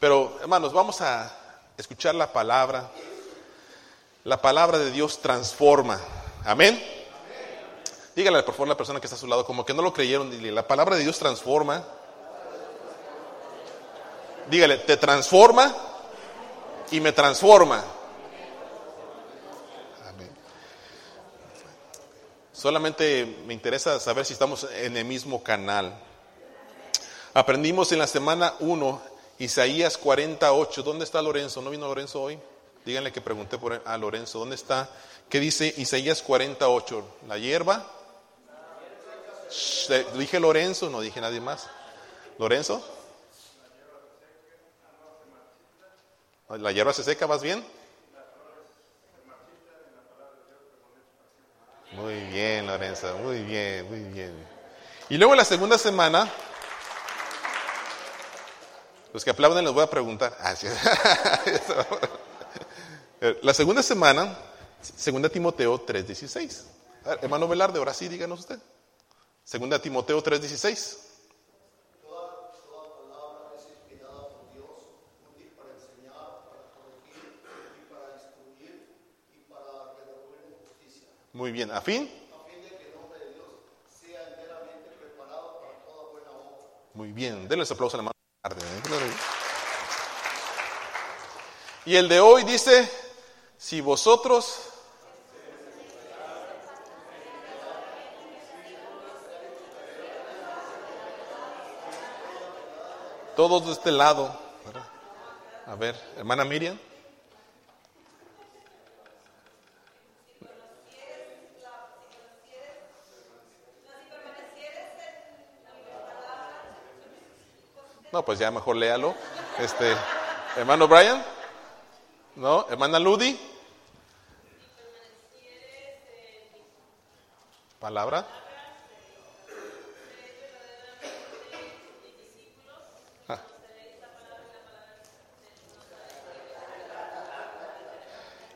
Pero hermanos, vamos a escuchar la palabra. La palabra de Dios transforma. Amén. Dígale por favor a la persona que está a su lado, como que no lo creyeron, dile, la palabra de Dios transforma. Dígale, te transforma y me transforma. Amén. Solamente me interesa saber si estamos en el mismo canal. Aprendimos en la semana 1, Isaías 48. ¿Dónde está Lorenzo? ¿No vino Lorenzo hoy? Díganle que pregunté a Lorenzo. ¿Dónde está? ¿Qué dice Isaías 48? La hierba. dije Lorenzo, no dije nadie más. ¿Lorenzo? ¿La hierba se seca? ¿Vas bien? Muy bien, Lorenzo, muy bien, muy bien. Y luego la segunda semana, los que aplauden les voy a preguntar. Ah, la segunda semana, segunda Timoteo 3.16. Hermano Velarde, ahora sí, díganos usted. Segunda Timoteo 3.16. Muy bien, ¿a fin? Muy bien, denles aplauso a la mano. Y el de hoy dice, si vosotros todos de este lado, a ver, hermana Miriam. No, pues ya mejor léalo. Este, hermano Brian, ¿no? Hermana Ludi. Palabra.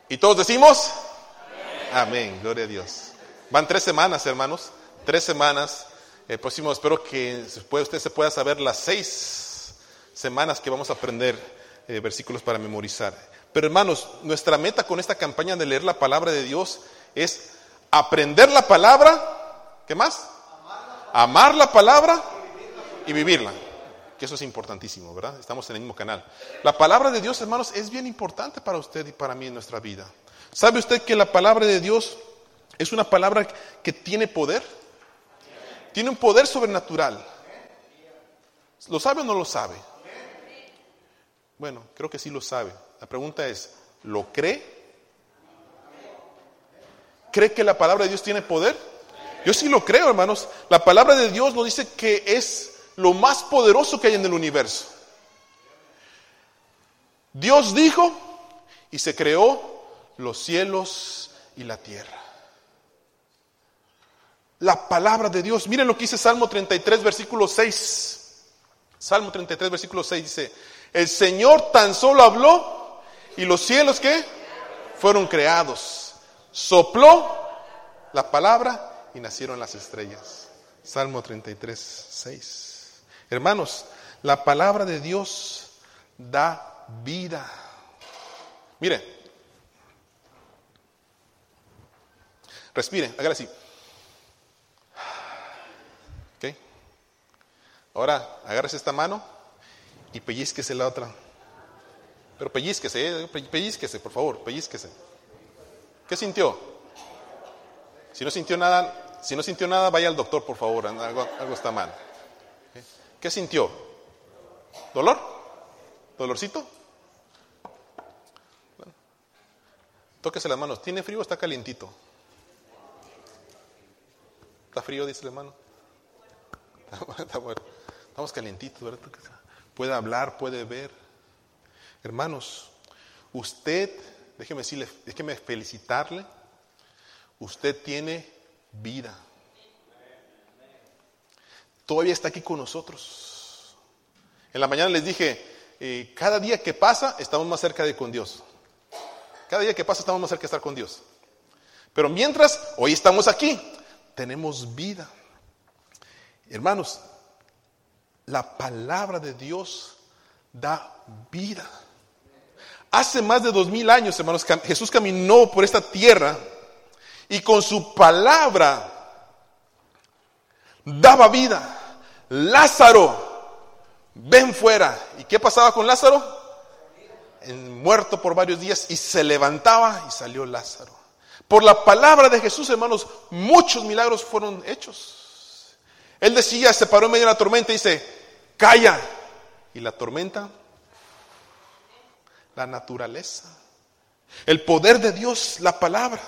¿Y todos decimos? Amén. gloria a Dios. Van tres semanas, hermanos, tres semanas. El próximo espero que usted se pueda saber las seis semanas que vamos a aprender eh, versículos para memorizar. Pero hermanos, nuestra meta con esta campaña de leer la palabra de Dios es aprender la palabra, ¿qué más? Amar la palabra y vivirla. Que eso es importantísimo, ¿verdad? Estamos en el mismo canal. La palabra de Dios, hermanos, es bien importante para usted y para mí en nuestra vida. ¿Sabe usted que la palabra de Dios es una palabra que tiene poder? Tiene un poder sobrenatural. ¿Lo sabe o no lo sabe? Bueno, creo que sí lo sabe. La pregunta es, ¿lo cree? ¿Cree que la palabra de Dios tiene poder? Yo sí lo creo, hermanos. La palabra de Dios nos dice que es lo más poderoso que hay en el universo. Dios dijo y se creó los cielos y la tierra. La palabra de Dios. Miren lo que dice Salmo 33, versículo 6. Salmo 33, versículo 6 dice, el Señor tan solo habló y los cielos que fueron creados. Sopló la palabra y nacieron las estrellas. Salmo 33, 6. Hermanos, la palabra de Dios da vida. Mire, respire, hágale así. ¿Ok? Ahora, agárrese esta mano y pellizquese la otra. Pero pellizquese, eh, pellizquese, por favor, pellizquese. ¿Qué sintió? Si no sintió nada, si no sintió nada, vaya al doctor, por favor, algo, está mal. ¿Qué sintió? ¿Dolor? ¿Dolorcito? tóquese las manos. ¿Tiene frío o está calientito? ¿Está frío? Dice el hermano. Está bueno. Estamos calientitos, ¿verdad? Puede hablar, puede ver. Hermanos, usted, déjeme decirle, déjeme felicitarle, usted tiene vida. Todavía está aquí con nosotros. En la mañana les dije, eh, cada día que pasa estamos más cerca de con Dios. Cada día que pasa estamos más cerca de estar con Dios. Pero mientras hoy estamos aquí, tenemos vida. Hermanos, la palabra de Dios da vida. Hace más de dos mil años, hermanos, Jesús caminó por esta tierra y con su palabra daba vida. Lázaro, ven fuera. ¿Y qué pasaba con Lázaro? muerto por varios días y se levantaba y salió Lázaro. Por la palabra de Jesús, hermanos, muchos milagros fueron hechos. Él decía, se paró en medio de la tormenta y dice, calla. Y la tormenta, la naturaleza, el poder de Dios, la palabra.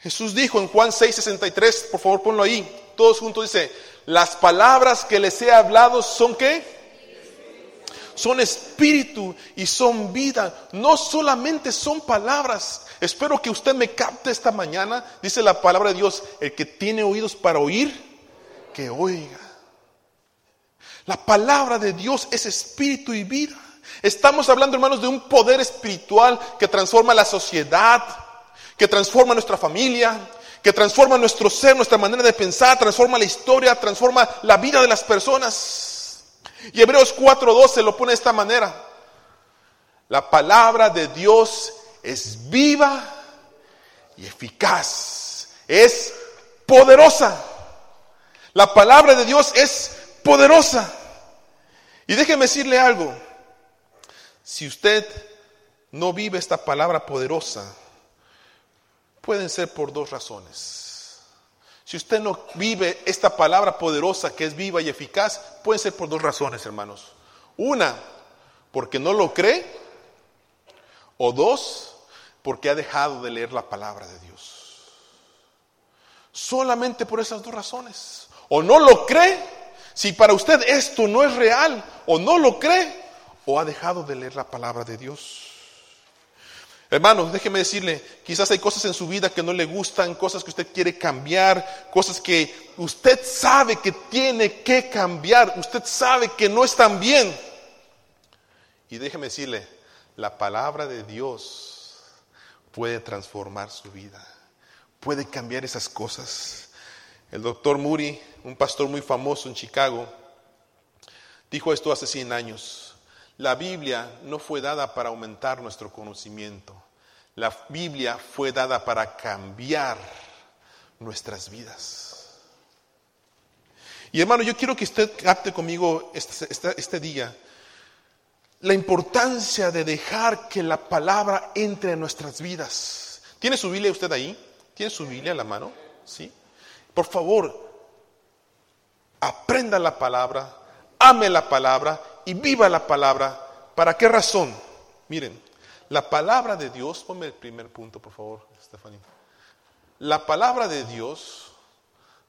Jesús dijo en Juan 6:63, por favor ponlo ahí, todos juntos dice, las palabras que les he hablado son qué? Son espíritu y son vida. No solamente son palabras. Espero que usted me capte esta mañana. Dice la palabra de Dios, el que tiene oídos para oír, que oiga. La palabra de Dios es espíritu y vida. Estamos hablando, hermanos, de un poder espiritual que transforma la sociedad, que transforma nuestra familia, que transforma nuestro ser, nuestra manera de pensar, transforma la historia, transforma la vida de las personas. Y Hebreos 4:12 lo pone de esta manera. La palabra de Dios es viva y eficaz, es poderosa. La palabra de Dios es poderosa. Y déjeme decirle algo, si usted no vive esta palabra poderosa, pueden ser por dos razones. Si usted no vive esta palabra poderosa que es viva y eficaz, pueden ser por dos razones, hermanos. Una, porque no lo cree, o dos, porque ha dejado de leer la palabra de Dios. Solamente por esas dos razones. O no lo cree, si para usted esto no es real, o no lo cree, o ha dejado de leer la palabra de Dios. Hermanos, déjeme decirle, quizás hay cosas en su vida que no le gustan, cosas que usted quiere cambiar, cosas que usted sabe que tiene que cambiar, usted sabe que no están bien. Y déjeme decirle, la palabra de Dios puede transformar su vida, puede cambiar esas cosas. El doctor Muri, un pastor muy famoso en Chicago, dijo esto hace 100 años. La Biblia no fue dada para aumentar nuestro conocimiento. La Biblia fue dada para cambiar nuestras vidas. Y hermano, yo quiero que usted capte conmigo este, día la importancia de dejar que la palabra entre en nuestras vidas. ¿Tiene su Biblia usted ahí? ¿Tiene su Biblia en la mano? ¿Sí? Por favor, aprenda la palabra, ame la palabra y viva la palabra. ¿Para qué razón? Miren, la palabra de Dios, ponme el primer punto, por favor, Estefanía. La palabra de Dios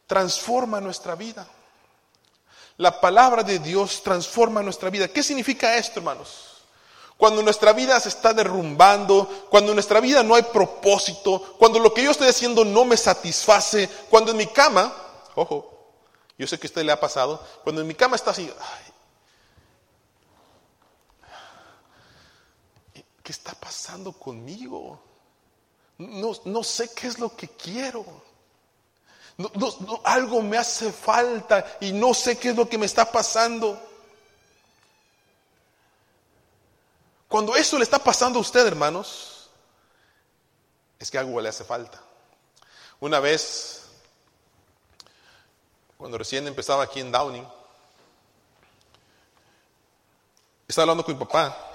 transforma nuestra vida. La palabra de Dios transforma nuestra vida. ¿Qué significa esto, hermanos? Cuando nuestra vida se está derrumbando, cuando en nuestra vida no hay propósito, cuando lo que yo estoy haciendo no me satisface, cuando en mi cama, ojo, yo sé que a usted le ha pasado, cuando en mi cama está así, ¿qué está pasando conmigo? No, sé qué es lo que quiero. algo me hace falta y no sé qué es lo que me está pasando. Cuando eso le está pasando a usted, hermanos, es que algo le hace falta. Una vez, cuando recién empezaba aquí en Downing, estaba hablando con mi papá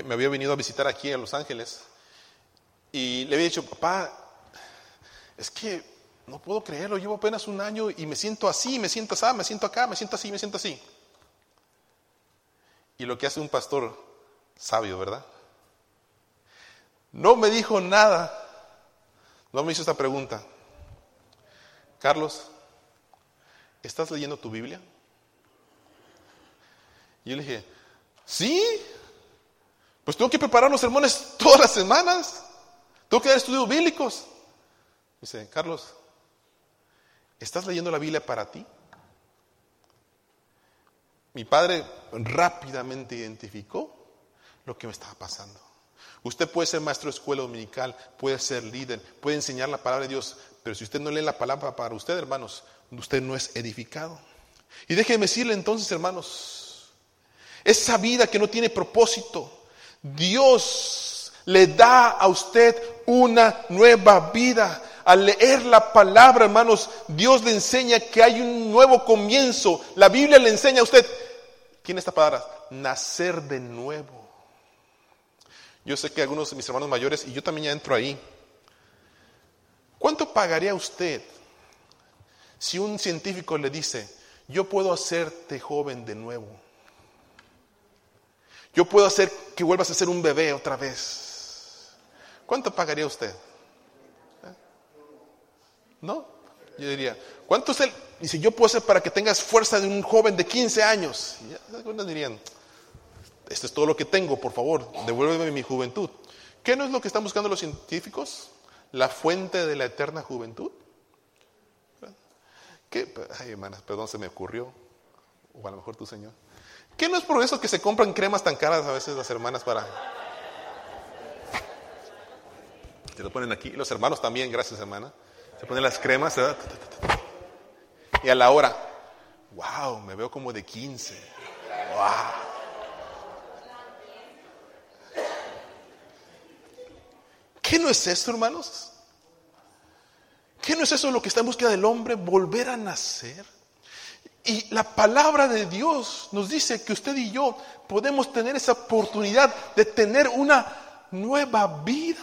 me había venido a visitar aquí a Los Ángeles y le había dicho, papá, es que no puedo creerlo, llevo apenas un año y me siento así, me siento así, me siento acá, me siento así, me siento así. Y lo que hace un pastor sabio, ¿verdad? No me dijo nada, no me hizo esta pregunta. Carlos, ¿estás leyendo tu Biblia? Y yo le dije, sí, pues tengo que preparar los sermones todas las semanas. Tengo que dar estudios bíblicos. Dice, Carlos, ¿estás leyendo la Biblia para ti? Mi padre rápidamente identificó lo que me estaba pasando. Usted puede ser maestro de escuela dominical, puede ser líder, puede enseñar la palabra de Dios, pero si usted no lee la palabra para usted, hermanos, usted no es edificado. Y déjeme decirle entonces, hermanos, esa vida que no tiene propósito. Dios le da a usted una nueva vida. Al leer la palabra, hermanos, Dios le enseña que hay un nuevo comienzo. La Biblia le enseña a usted, ¿quién esta palabra? Nacer de nuevo. Yo sé que algunos de mis hermanos mayores, y yo también ya entro ahí, ¿cuánto pagaría usted si un científico le dice, yo puedo hacerte joven de nuevo? Yo puedo hacer que vuelvas a ser un bebé otra vez. ¿Cuánto pagaría usted? ¿Eh? ¿No? Yo diría, ¿cuánto el? Dice, yo puedo hacer para que tengas fuerza de un joven de 15 años. Y dirían, esto es todo lo que tengo, por favor, devuélveme mi juventud. ¿Qué no es lo que están buscando los científicos? La fuente de la eterna juventud. ¿Qué? Ay, hermanas, perdón, se me ocurrió. O a lo mejor tu Señor. ¿Qué no es por eso que se compran cremas tan caras a veces las hermanas para... Se lo ponen aquí. Los hermanos también, gracias hermana. Se ponen las cremas. Y a la hora, wow, me veo como de 15. Wow. ¿Qué no es eso, hermanos? ¿Qué no es eso lo que está en búsqueda del hombre? Volver a nacer. Y la palabra de Dios nos dice que usted y yo podemos tener esa oportunidad de tener una nueva vida.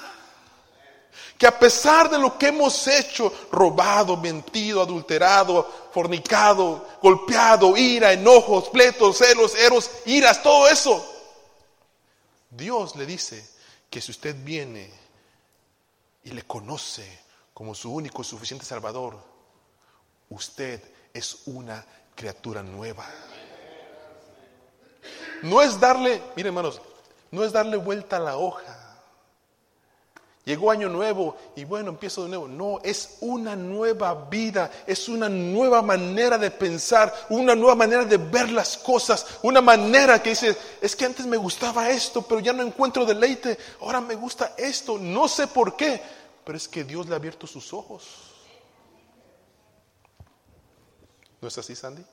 Que a pesar de lo que hemos hecho, robado, mentido, adulterado, fornicado, golpeado, ira, enojos, pletos, celos, eros, iras, todo eso, Dios le dice que si usted viene y le conoce como su único y suficiente Salvador, usted es una criatura nueva. No es darle, miren hermanos, no es darle vuelta a la hoja. Llegó año nuevo y bueno, empiezo de nuevo. No, es una nueva vida, es una nueva manera de pensar, una nueva manera de ver las cosas, una manera que dice, es que antes me gustaba esto, pero ya no encuentro deleite, ahora me gusta esto, no sé por qué, pero es que Dios le ha abierto sus ojos. ¿No es así, Sandy?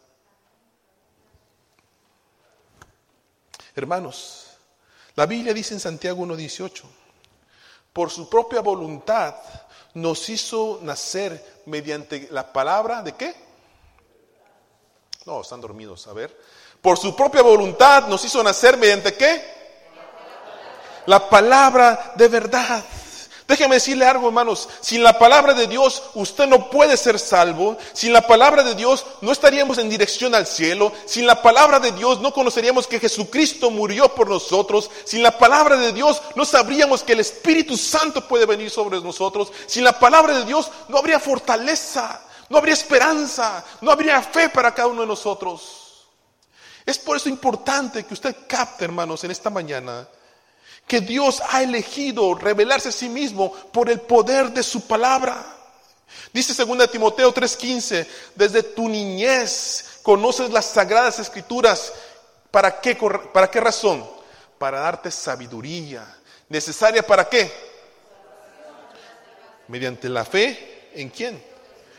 Hermanos, la Biblia dice en Santiago 1.18, por su propia voluntad nos hizo nacer mediante la palabra de qué? No, están dormidos, a ver. Por su propia voluntad nos hizo nacer mediante qué? La palabra de verdad. Déjeme decirle algo, hermanos. Sin la palabra de Dios, usted no puede ser salvo. Sin la palabra de Dios, no estaríamos en dirección al cielo. Sin la palabra de Dios, no conoceríamos que Jesucristo murió por nosotros. Sin la palabra de Dios, no sabríamos que el Espíritu Santo puede venir sobre nosotros. Sin la palabra de Dios, no habría fortaleza, no habría esperanza, no habría fe para cada uno de nosotros. Es por eso importante que usted capte, hermanos, en esta mañana que Dios ha elegido revelarse a sí mismo por el poder de su palabra. Dice 2 Timoteo 3:15, desde tu niñez conoces las sagradas escrituras. ¿Para qué, ¿Para qué razón? Para darte sabiduría. ¿Necesaria para qué? Mediante la fe, ¿en quién?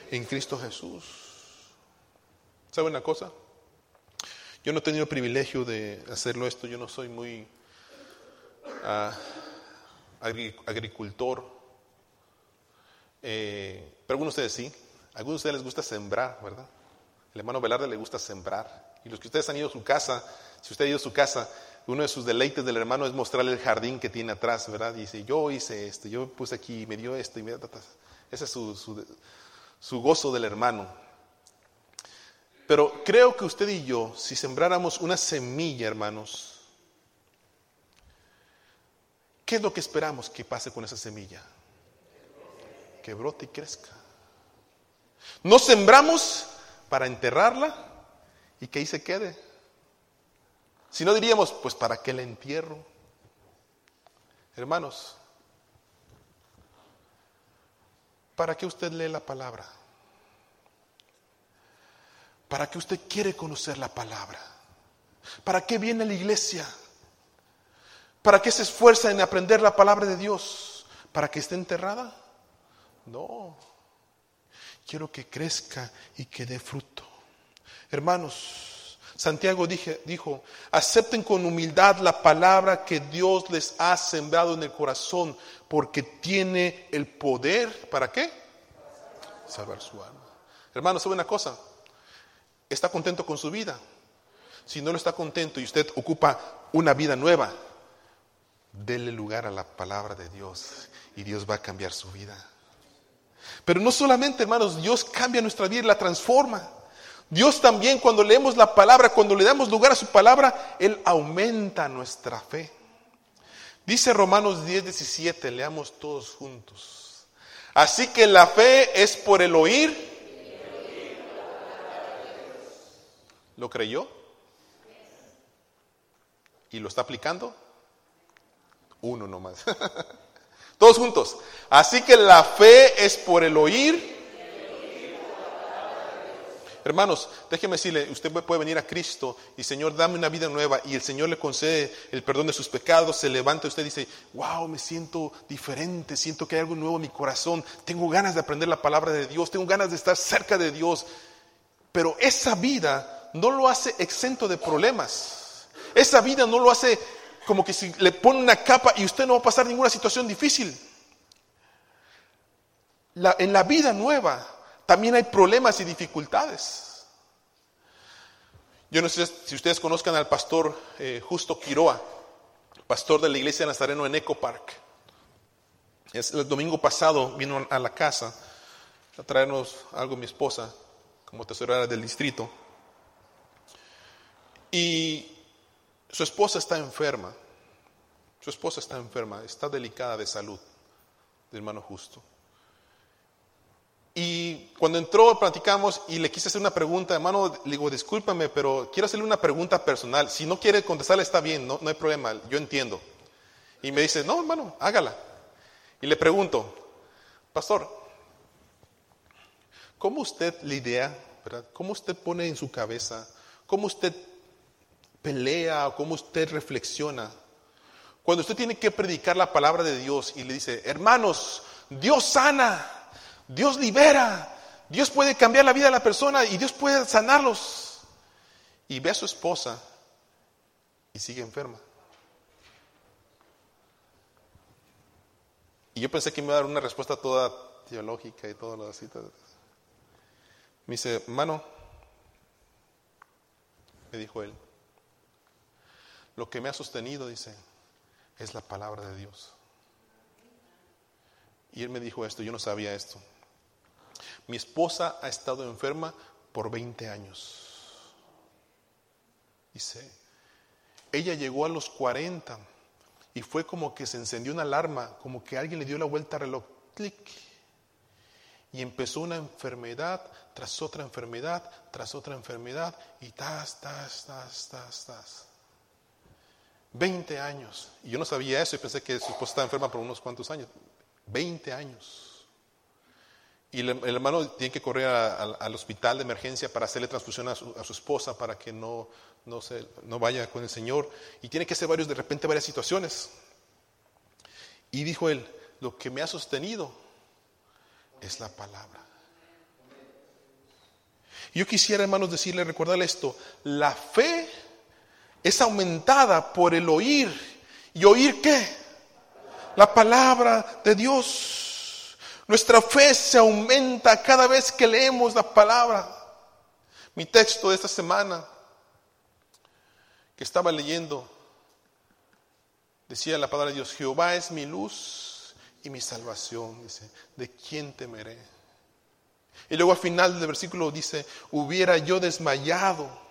En Cristo Jesús. ¿Sabe una cosa? Yo no he tenido el privilegio de hacerlo esto, yo no soy muy agricultor. Eh, pero algunos de ustedes sí. Algunos de ustedes les gusta sembrar, ¿verdad? El hermano Velarde le gusta sembrar. Y los que ustedes han ido a su casa, si usted ha ido a su casa, uno de sus deleites del hermano es mostrarle el jardín que tiene atrás, ¿verdad? Y dice, yo hice esto, yo puse aquí, me dio esto, y me Ese es su, su, su gozo del hermano. Pero creo que usted y yo, si sembráramos una semilla, hermanos, ¿Qué es lo que esperamos que pase con esa semilla? Que brote y crezca. No sembramos para enterrarla y que ahí se quede. Si no diríamos, pues ¿para qué la entierro? Hermanos, ¿para qué usted lee la palabra? ¿Para qué usted quiere conocer la palabra? ¿Para qué viene la iglesia? ¿Para qué se esfuerza en aprender la palabra de Dios? ¿Para que esté enterrada? No. Quiero que crezca y que dé fruto. Hermanos, Santiago dijo, acepten con humildad la palabra que Dios les ha sembrado en el corazón, porque tiene el poder, ¿para qué? Salvar su alma. Hermano, ¿sabe una cosa? ¿Está contento con su vida? Si no lo está contento y usted ocupa una vida nueva, dele lugar a la palabra de Dios y Dios va a cambiar su vida. Pero no solamente, hermanos, Dios cambia nuestra vida y la transforma. Dios también cuando leemos la palabra, cuando le damos lugar a su palabra, Él aumenta nuestra fe. Dice Romanos 10, 17, leamos todos juntos. Así que la fe es por el oír. ¿Lo creyó? ¿Y lo está aplicando? Uno nomás. Todos juntos. Así que la fe es por el oír Hermanos, déjeme decirle, usted puede venir a Cristo y Señor, dame una vida nueva y el Señor le concede el perdón de sus pecados, se levanta y usted dice, wow, me siento diferente, siento que hay algo nuevo en mi corazón, tengo ganas de aprender la palabra de Dios, tengo ganas de estar cerca de Dios. Pero esa vida no lo hace exento de problemas. Esa vida no lo hace como que si le pone una capa y usted no va a pasar ninguna situación difícil. en la vida nueva también hay problemas y dificultades. Yo no sé si ustedes conozcan al pastor eh, Justo Quiroa, pastor de la iglesia de Nazareno en Eco Park. el domingo pasado vino a la casa a traernos algo mi esposa como tesorera del distrito. Y su esposa está enferma. Su esposa está enferma, está delicada de salud, de hermano justo. Y cuando entró, platicamos y le quise hacer una pregunta, hermano, le digo, discúlpame, pero quiero hacerle una pregunta personal. Si no quiere contestarle, está bien, no, no hay problema, yo entiendo. Y me dice, no, hermano, hágala. Y le pregunto, pastor, ¿cómo usted lidia, verdad? ¿Cómo usted pone en su cabeza? ¿Cómo usted pelea? ¿Cómo usted reflexiona? Cuando usted tiene que predicar la palabra de Dios y le dice, hermanos, Dios sana. Dios libera, Dios puede cambiar la vida de la persona y Dios puede sanarlos. Y ve a su esposa y sigue enferma. Y yo pensé que me iba a dar una respuesta toda teológica y todo lo así. Me dice, hermano, me dijo él, lo que me ha sostenido, dice, es la palabra de Dios. Y él me dijo esto, yo no sabía esto. Mi esposa ha estado enferma por 20 años. Dice, ella llegó a los 40 y fue como que se encendió una alarma, como que alguien le dio la vuelta al reloj, clic. Y empezó una enfermedad tras otra enfermedad, tras otra enfermedad, y tas, tas, tas, tas, tas. 20 años. Y yo no sabía eso y pensé que su esposa estaba enferma por unos cuantos años. 20 años. Y el, hermano tiene que correr al hospital de emergencia para hacerle transfusión a su, esposa para que no, no, se, no vaya con el Señor. Y tiene que hacer varios, de repente, varias situaciones. Y dijo él, lo que me ha sostenido es la palabra. Yo quisiera, hermanos, decirle, recordarle esto, la fe es aumentada por el oír. ¿Y oír qué? La palabra de Dios. Nuestra fe se aumenta cada vez que leemos la palabra. Mi texto de esta semana que estaba leyendo decía la palabra de Dios, Jehová es mi luz y mi salvación. Dice, ¿de quién temeré? Y luego al final del versículo dice, hubiera yo desmayado,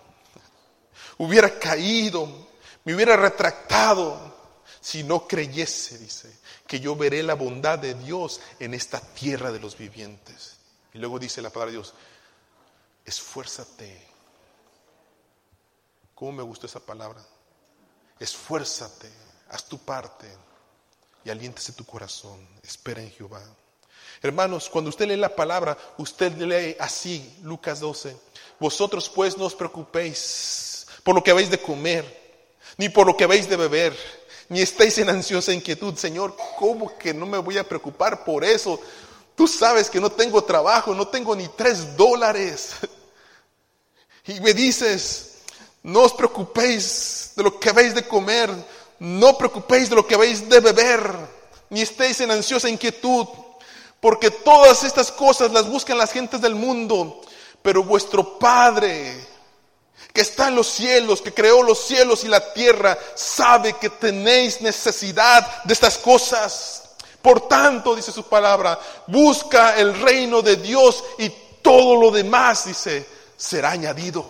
hubiera caído, me hubiera retractado si no creyese, dice, que yo veré la bondad de Dios en esta tierra de los vivientes. Y luego dice la palabra de Dios, esfuérzate. ¿Cómo me gustó esa palabra? Esfuérzate, haz tu parte y aliéntese tu corazón. Espera en Jehová. Hermanos, cuando usted lee la palabra, usted lee así, Lucas 12. Vosotros pues no os preocupéis por lo que habéis de comer, ni por lo que habéis de beber ni estáis en ansiosa inquietud, Señor, ¿cómo que no me voy a preocupar por eso? Tú sabes que no tengo trabajo, no tengo ni tres dólares. Y me dices, No os preocupéis de lo que habéis de comer, no preocupéis de lo que habéis de beber, ni estéis en ansiosa inquietud, porque todas estas cosas las buscan las gentes del mundo, pero vuestro Padre, que está en los cielos, que creó los cielos y la tierra, sabe que tenéis necesidad de estas cosas. Por tanto, dice su palabra, busca el reino de Dios y todo lo demás, dice, será añadido.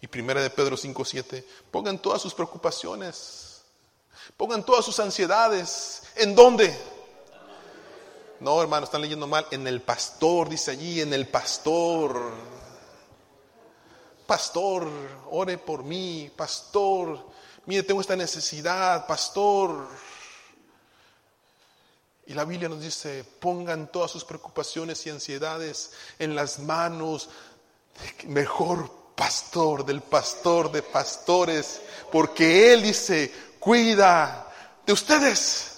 Y primera de Pedro 5:7, pongan todas sus preocupaciones, pongan todas sus ansiedades. ¿En dónde? No, hermano, están leyendo mal. En el pastor, dice allí, en el pastor. Pastor, ore por mí. Pastor, mire, tengo esta necesidad. Pastor. Y la Biblia nos dice, pongan todas sus preocupaciones y ansiedades en las manos mejor pastor, del pastor de pastores, porque Él dice, cuida de ustedes.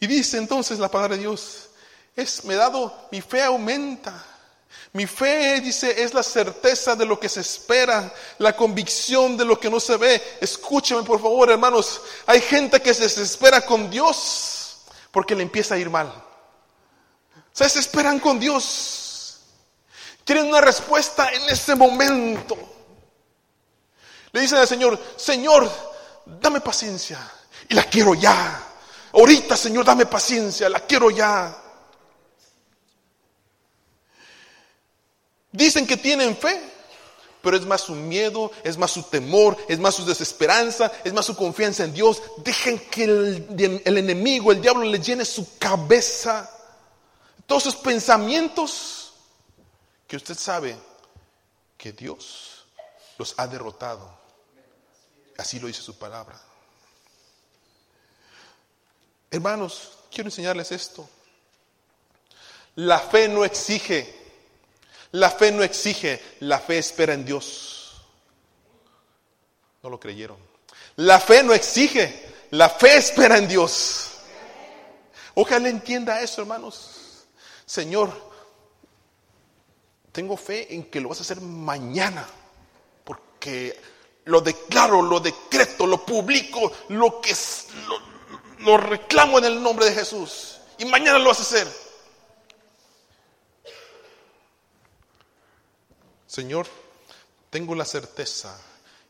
Y dice entonces la palabra de Dios, es, me dado, mi fe aumenta. Mi fe, dice, es la certeza de lo que se espera, la convicción de lo que no se ve. Escúcheme, por favor, hermanos. Hay gente que se desespera con Dios porque le empieza a ir mal. Se desesperan con Dios Quieren una respuesta en ese momento. Le dicen al Señor, Señor, dame paciencia. Y la quiero ya. Ahorita, Señor, dame paciencia. La quiero ya. Dicen que tienen fe, pero es más su miedo, es más su temor, es más su desesperanza, es más su confianza en Dios. Dejen que el, enemigo, el diablo, le llene su cabeza. Todos sus pensamientos que usted sabe que Dios los ha derrotado. Así lo dice su palabra. Hermanos, quiero enseñarles esto. La fe no exige, la fe no exige, la fe espera en Dios. No lo creyeron. La fe no exige, la fe espera en Dios. Ojalá entienda eso, hermanos. Señor, tengo fe en que lo vas a hacer mañana, porque lo declaro, lo decreto, lo publico, lo que lo, lo reclamo en el nombre de Jesús. Y mañana lo vas a hacer. Señor, tengo la certeza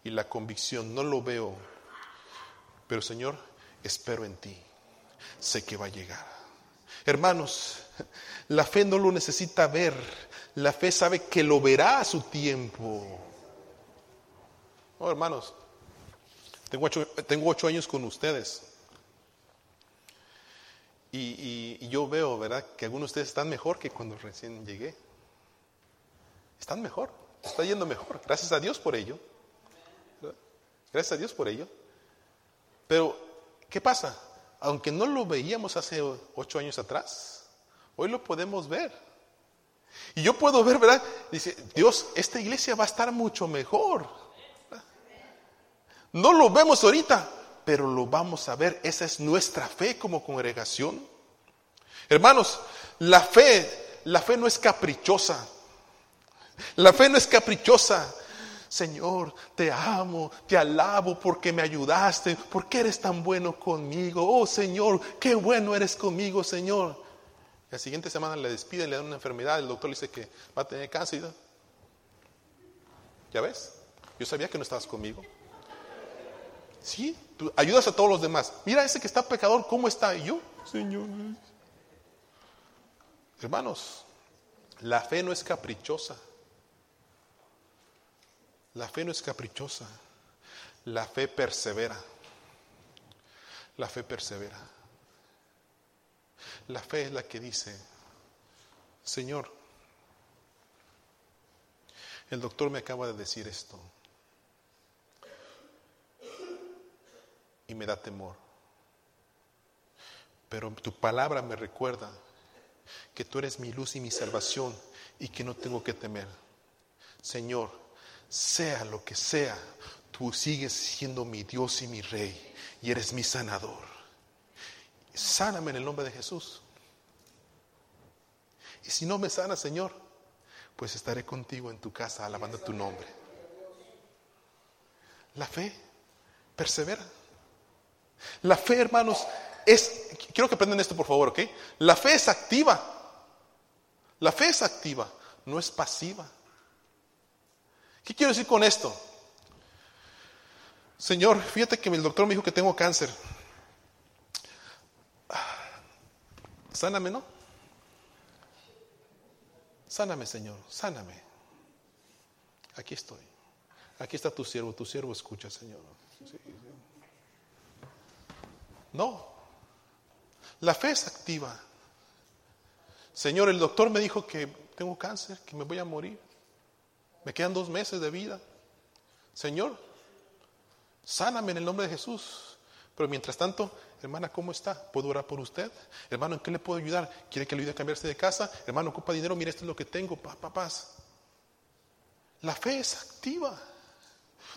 y la convicción, no lo veo, pero Señor, espero en ti. Sé que va a llegar. Hermanos, la fe no lo necesita ver, la fe sabe que lo verá a su tiempo. No, hermanos, tengo ocho, años con ustedes. Y, yo veo, ¿verdad?, que algunos de ustedes están mejor que cuando recién llegué. Están mejor, está yendo mejor. Gracias a Dios por ello. Gracias a Dios por ello. Pero, ¿qué pasa? Aunque no lo veíamos hace ocho años atrás, hoy lo podemos ver. Y yo puedo ver, ¿verdad? Dice, Dios, esta iglesia va a estar mucho mejor. No lo vemos ahorita, pero lo vamos a ver. Esa es nuestra fe como congregación. Hermanos, la fe, la fe no es caprichosa. La fe no es caprichosa. Señor, te amo, te alabo porque me ayudaste, porque eres tan bueno conmigo. Oh Señor, qué bueno eres conmigo, Señor. La siguiente semana le despiden, le dan una enfermedad, el doctor dice que va a tener cáncer. ¿Ya ves? Yo sabía que no estabas conmigo. Sí, tú ayudas a todos los demás. Mira ese que está pecador, ¿cómo está? Yo, Señor. Hermanos, la fe no es caprichosa. La fe no es caprichosa. La fe persevera. La fe persevera. La fe es la que dice, Señor, el doctor me acaba de decir esto y me da temor. Pero tu palabra me recuerda que tú eres mi luz y mi salvación y que no tengo que temer. Señor, sea lo que sea, tú sigues siendo mi Dios y mi Rey y eres mi sanador. Sáname en el nombre de Jesús. Y si no me sana, Señor, pues estaré contigo en tu casa alabando tu nombre. La fe persevera. La fe, hermanos, es, quiero que aprendan esto por favor, ¿ok? La fe es activa. La fe es activa, no es pasiva. ¿Qué quiero decir con esto? Señor, fíjate que el doctor me dijo que tengo cáncer. Sáname, ¿no? Sáname, Señor, sáname. Aquí estoy. Aquí está tu siervo, tu siervo escucha, Señor. No. La fe es activa. Señor, el doctor me dijo que tengo cáncer, que me voy a morir. Me quedan dos meses de vida. Señor, sáname en el nombre de Jesús. Pero mientras tanto, hermana, ¿cómo está? ¿Puedo orar por usted? Hermano, ¿en qué le puedo ayudar? ¿Quiere que le ayude a cambiarse de casa? Hermano, ocupa dinero, mire, esto es lo que tengo, papás. La fe es activa.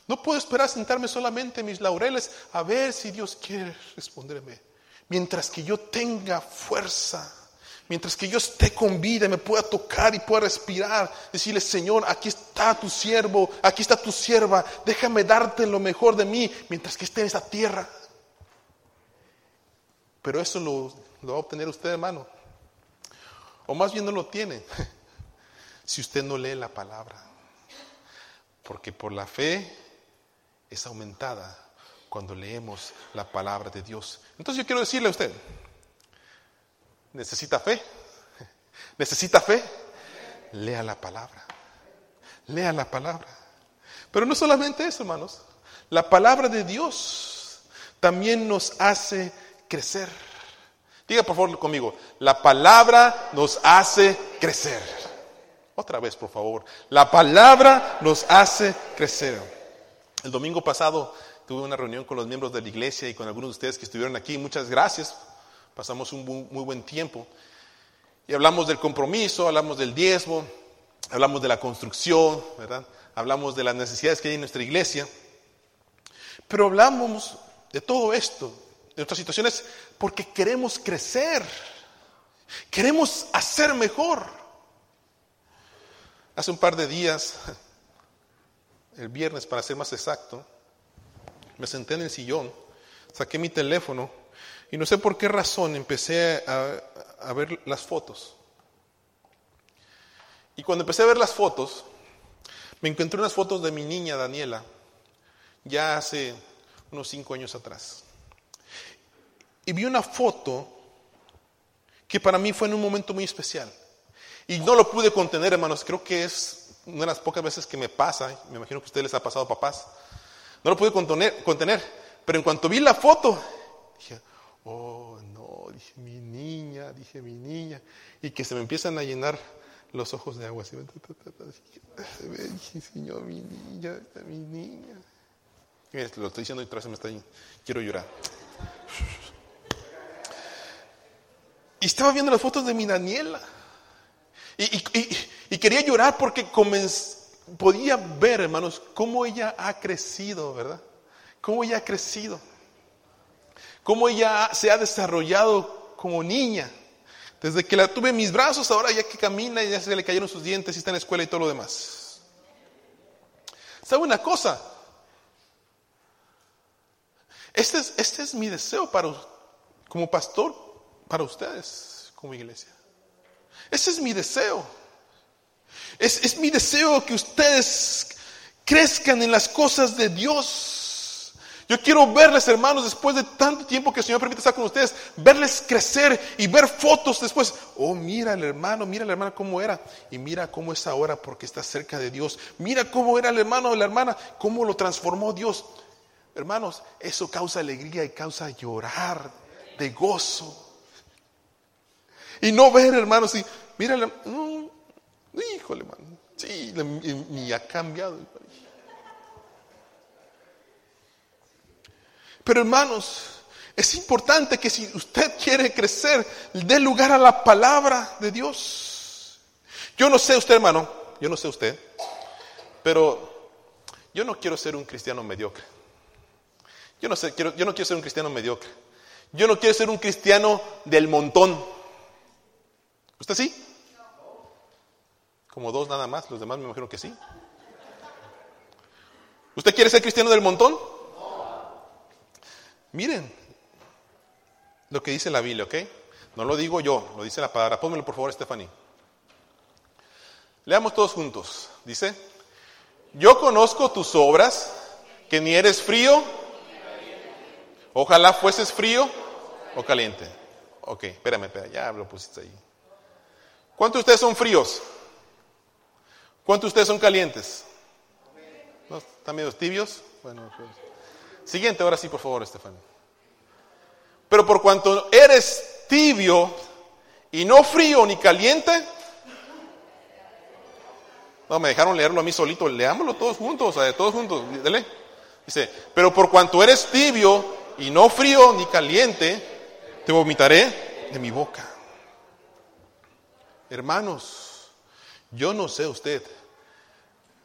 No puedo esperar sentarme solamente en mis laureles a ver si Dios quiere responderme. Mientras que yo tenga fuerza, mientras que yo esté con vida y me pueda tocar y pueda respirar, decirle, Señor, aquí está tu siervo, aquí está tu sierva, déjame darte lo mejor de mí mientras que esté en esta tierra. Pero eso lo, lo va a obtener usted, hermano. O más bien no lo tiene si usted no lee la palabra. Porque por la fe es aumentada cuando leemos la palabra de Dios. Entonces yo quiero decirle a usted, ¿necesita fe? ¿Necesita fe? Lea la palabra. Lea la palabra. Pero no solamente eso, hermanos. La palabra de Dios también nos hace crecer. Diga por favor conmigo, la palabra nos hace crecer. Otra vez, por favor. La palabra nos hace crecer. El domingo pasado tuve una reunión con los miembros de la iglesia y con algunos de ustedes que estuvieron aquí. Muchas gracias. Pasamos un muy buen tiempo. Y hablamos del compromiso, hablamos del diezmo, hablamos de la construcción, ¿verdad? Hablamos de las necesidades que hay en nuestra iglesia. Pero hablamos de todo esto, de nuestras situaciones, porque queremos crecer. Queremos hacer mejor. Hace un par de días el viernes para ser más exacto, me senté en el sillón, saqué mi teléfono y no sé por qué razón empecé a, ver las fotos. Y cuando empecé a ver las fotos, me encontré unas fotos de mi niña Daniela, ya hace unos cinco años atrás. Y vi una foto que para mí fue en un momento muy especial. Y no lo pude contener, hermanos. Creo que es una de las pocas veces que me pasa, me imagino que a ustedes les ha pasado papás, no lo pude contener, contener, pero en cuanto vi la foto, dije, oh no, dije mi niña, dije mi niña, y que se me empiezan a llenar los ojos de agua. Así, dije, Señor, mi niña, mi niña. lo estoy diciendo y otra vez me está quiero llorar. Y estaba viendo las fotos de mi Daniela. Y, quería llorar porque podía ver, hermanos, cómo ella ha crecido, ¿verdad? Cómo ella ha crecido. Cómo ella se ha desarrollado como niña. Desde que la tuve en mis brazos, ahora ya que camina, ya se le cayeron sus dientes y está en la escuela y todo lo demás. ¿Sabe una cosa? Este es, este es mi deseo para, como pastor para ustedes, como iglesia. Ese es mi deseo. Es, es, mi deseo que ustedes crezcan en las cosas de Dios. Yo quiero verles, hermanos, después de tanto tiempo que el Señor permite estar con ustedes, verles crecer y ver fotos después. Oh, mira el hermano, mira la hermana cómo era. Y mira cómo es ahora porque está cerca de Dios. Mira cómo era el hermano o la hermana, cómo lo transformó Dios. Hermanos, eso causa alegría y causa llorar de gozo. Y no ver, hermanos, y mira, mm, híjole, hermano, sí, ni ha cambiado. Pero hermanos, es importante que si usted quiere crecer, dé lugar a la palabra de Dios. Yo no sé usted, hermano, yo no sé usted, pero yo no quiero ser un cristiano mediocre. Yo no, sé, quiero, yo no quiero ser un cristiano mediocre. Yo no quiero ser un cristiano del montón. ¿Usted sí? Como dos nada más, los demás me imagino que sí. ¿Usted quiere ser cristiano del montón? Miren lo que dice la Biblia, ¿ok? No lo digo yo, lo dice la palabra. Pónmelo por favor, Stephanie. Leamos todos juntos. Dice, yo conozco tus obras, que ni eres frío, ojalá fueses frío o caliente. Ok, espérame, espérame, ya lo pusiste ahí. ¿Cuántos de ustedes son fríos? ¿Cuántos de ustedes son calientes? ¿No? ¿Están medio tibios? Bueno, pues. Siguiente, ahora sí, por favor, Estefan. Pero por cuanto eres tibio y no frío ni caliente, no, me dejaron leerlo a mí solito, leámoslo todos juntos, o sea, todos juntos, dele. Dice, pero por cuanto eres tibio y no frío ni caliente, te vomitaré de mi boca. Hermanos, yo no sé usted,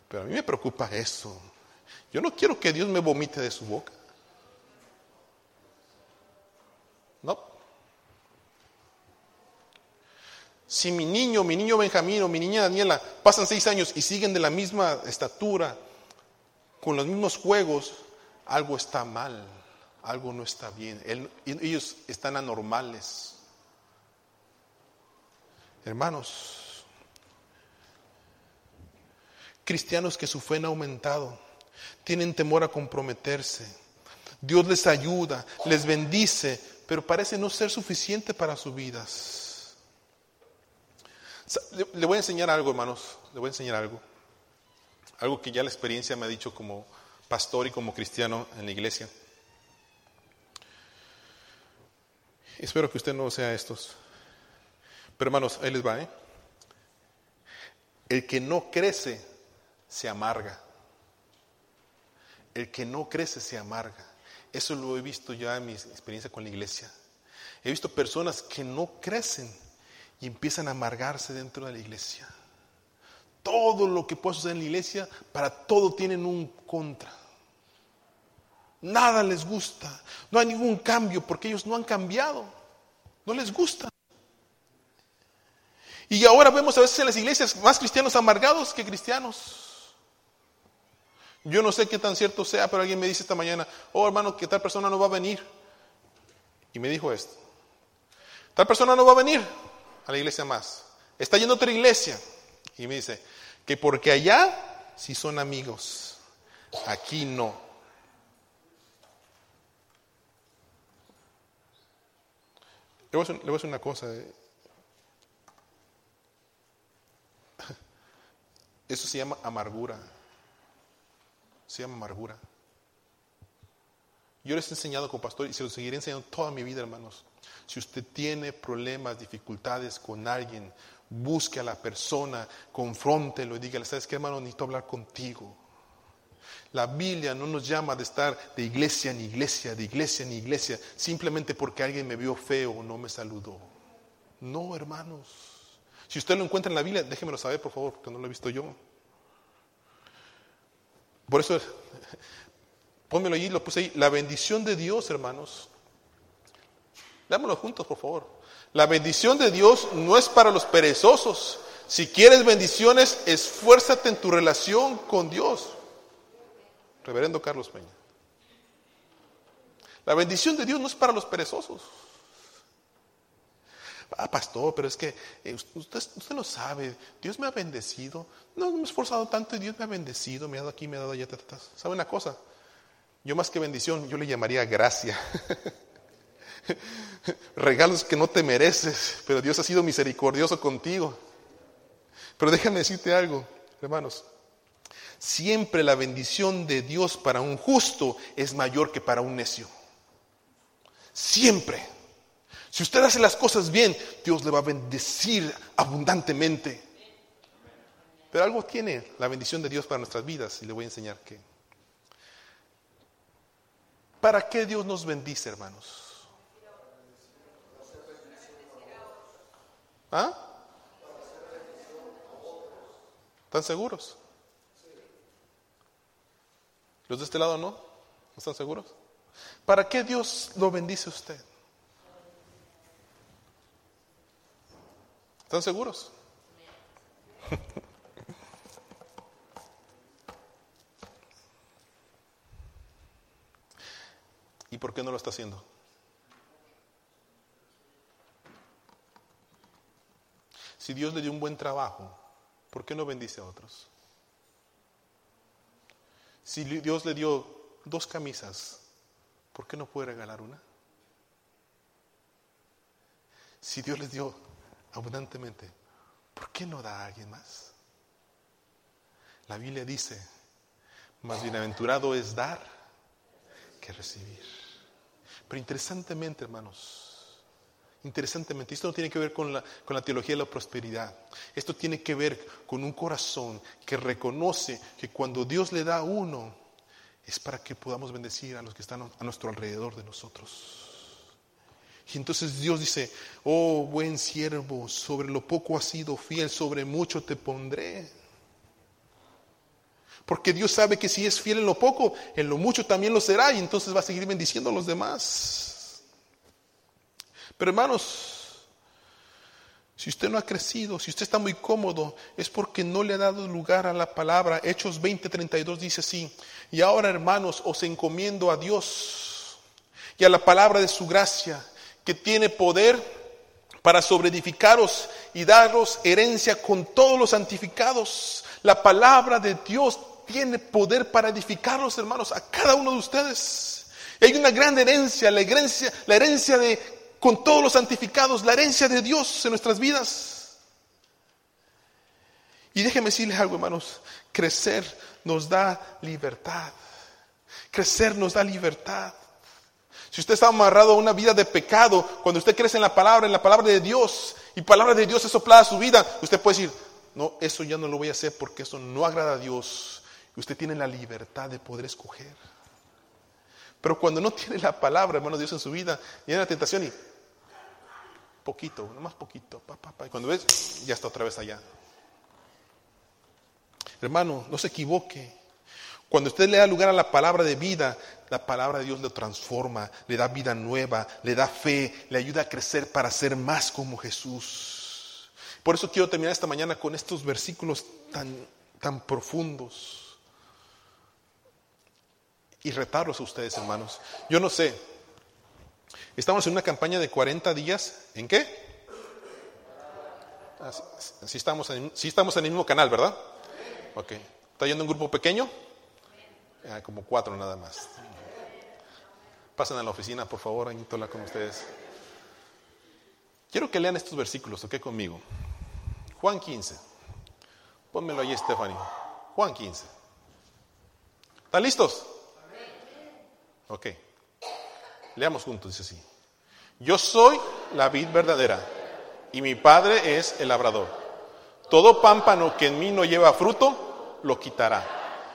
pero a mí me preocupa eso. Yo no quiero que Dios me vomite de su boca. No. Si mi niño, mi niño Benjamín o mi niña Daniela pasan seis años y siguen de la misma estatura, con los mismos juegos, algo está mal, algo no está bien. ellos están anormales. Hermanos, cristianos que su fe ha aumentado, tienen temor a comprometerse. Dios les ayuda, les bendice, pero parece no ser suficiente para sus vidas. Le voy a enseñar algo, hermanos, le voy a enseñar algo. Algo que ya la experiencia me ha dicho como pastor y como cristiano en la iglesia. Espero que usted no sea estos. Pero hermanos, ahí les va, ¿eh? El que no crece se amarga. El que no crece se amarga. Eso lo he visto ya en mi experiencia con la iglesia. He visto personas que no crecen y empiezan a amargarse dentro de la iglesia. Todo lo que puede suceder en la iglesia, para todo tienen un contra. Nada les gusta. No hay ningún cambio porque ellos no han cambiado. No les gusta. Y ahora vemos a veces en las iglesias más cristianos amargados que cristianos. Yo no sé qué tan cierto sea, pero alguien me dice esta mañana, oh hermano, que tal persona no va a venir. Y me dijo esto, tal persona no va a venir a la iglesia más. Está yendo a otra iglesia. Y me dice, que porque allá sí son amigos, aquí no. Le voy a decir, una cosa. Eh. Eso se llama amargura. Se llama amargura. Yo les he enseñado como pastor y se lo seguiré enseñando toda mi vida, hermanos. Si usted tiene problemas, dificultades con alguien, busque a la persona, confróntelo y dígale, ¿sabes qué, hermano? Necesito hablar contigo. La Biblia no nos llama de estar de iglesia en iglesia, de iglesia en iglesia, simplemente porque alguien me vio feo o no me saludó. No, hermanos. Si usted lo encuentra en la Biblia, déjemelo saber, por favor, porque no lo he visto yo. Por eso, pónmelo allí, lo puse ahí. La bendición de Dios, hermanos. Dámelo juntos, por favor. La bendición de Dios no es para los perezosos. Si quieres bendiciones, esfuérzate en tu relación con Dios. Reverendo Carlos Peña. La bendición de Dios no es para los perezosos. Ah, pastor, pero es que eh, usted, lo sabe, Dios me ha bendecido. No, me he esforzado tanto y Dios me ha bendecido, me ha dado aquí, me ha dado allá. ¿Sabe una cosa? Yo más que bendición, yo le llamaría gracia. Regalos que no te mereces, pero Dios ha sido misericordioso contigo. Pero déjame decirte algo, hermanos. Siempre la bendición de Dios para un justo es mayor que para un necio. Siempre. Si usted hace las cosas bien, Dios le va a bendecir abundantemente. Pero algo tiene la bendición de Dios para nuestras vidas y le voy a enseñar qué. ¿Para qué Dios nos bendice, hermanos? ¿Ah? ¿Están seguros? ¿Los de este lado no? ¿No están seguros? ¿Para qué Dios lo bendice a usted? ¿Están seguros? ¿Y por qué no lo está haciendo? Si Dios le dio un buen trabajo, ¿por qué no bendice a otros? Si Dios le dio dos camisas, ¿por qué no puede regalar una? Si Dios les dio abundantemente, ¿por qué no da a alguien más? La Biblia dice, más bienaventurado es dar que recibir. Pero interesantemente, hermanos, interesantemente, esto no tiene que ver con la, con la teología de la prosperidad. Esto tiene que ver con un corazón que reconoce que cuando Dios le da a uno, es para que podamos bendecir a los que están a nuestro alrededor de nosotros. Y entonces Dios dice, oh buen siervo, sobre lo poco has sido fiel, sobre mucho te pondré. Porque Dios sabe que si es fiel en lo poco, en lo mucho también lo será y entonces va a seguir bendiciendo a los demás. Pero hermanos, si usted no ha crecido, si usted está muy cómodo, es porque no le ha dado lugar a la palabra. Hechos 20:32 dice así, y ahora hermanos os encomiendo a Dios y a la palabra de su gracia, que tiene poder para sobreedificaros y daros herencia con todos los santificados. La palabra de Dios tiene poder para edificarlos, hermanos, a cada uno de ustedes. hay una gran herencia, la herencia, la herencia de con todos los santificados, la herencia de Dios en nuestras vidas. Y déjeme decirles algo, hermanos, crecer nos da libertad. Crecer nos da libertad. Si usted está amarrado a una vida de pecado, cuando usted crece en la palabra, en la palabra de Dios, y palabra de Dios es soplada a su vida, usted puede decir, no, eso ya no lo voy a hacer porque eso no agrada a Dios. Usted tiene la libertad de poder escoger. Pero cuando no tiene la palabra, hermano Dios en su vida, viene la tentación y poquito, más poquito, y cuando ves, ya está otra vez allá. Hermano, no se equivoque. Cuando usted le da lugar a la palabra de vida, la palabra de Dios le transforma, le da vida nueva, le da fe, le ayuda a crecer para ser más como Jesús. Por eso quiero terminar esta mañana con estos versículos tan, tan profundos y retarlos a ustedes, hermanos. Yo no sé, Estamos en una campaña de 40 días. ¿En qué? Ah, sí, estamos en, estamos en el mismo canal, ¿verdad? Ok. ¿Está yendo un grupo pequeño? Ah, como cuatro nada más. Pasen a la oficina, por favor, ahí tola con ustedes. Quiero que lean estos versículos, ¿ok? Conmigo. Juan 15. Pónmelo ahí, Stephanie. Juan 15. ¿Están listos? Ok. Leamos juntos, dice así. Yo soy la vid verdadera y mi padre es el labrador. Todo pámpano que en mí no lleva fruto, lo quitará.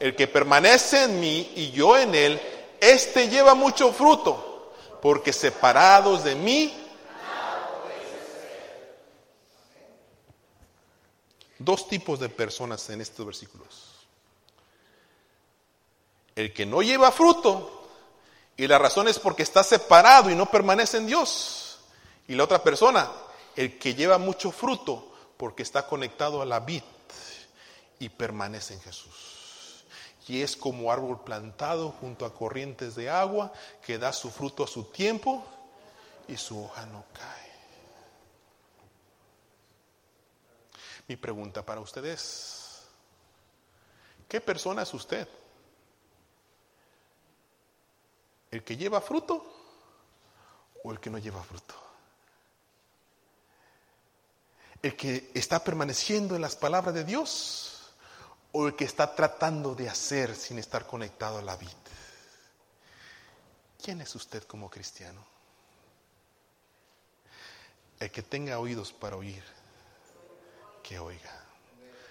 El que permanece en mí y yo en él, éste lleva mucho fruto, porque separados de mí, dos tipos de personas en estos versículos. El que no lleva fruto y la razón es porque está separado y no permanece en Dios. Y la otra persona, el que lleva mucho fruto porque está conectado a la vid y permanece en Jesús. Y es como árbol plantado junto a corrientes de agua que da su fruto a su tiempo y su hoja no cae. Mi pregunta para ustedes, ¿qué persona es usted? ¿El que lleva fruto o el que no lleva fruto? ¿El que está permaneciendo en las palabras de Dios o el que está tratando de hacer sin estar conectado a la vida? ¿Quién es usted como cristiano? El que tenga oídos para oír, que oiga.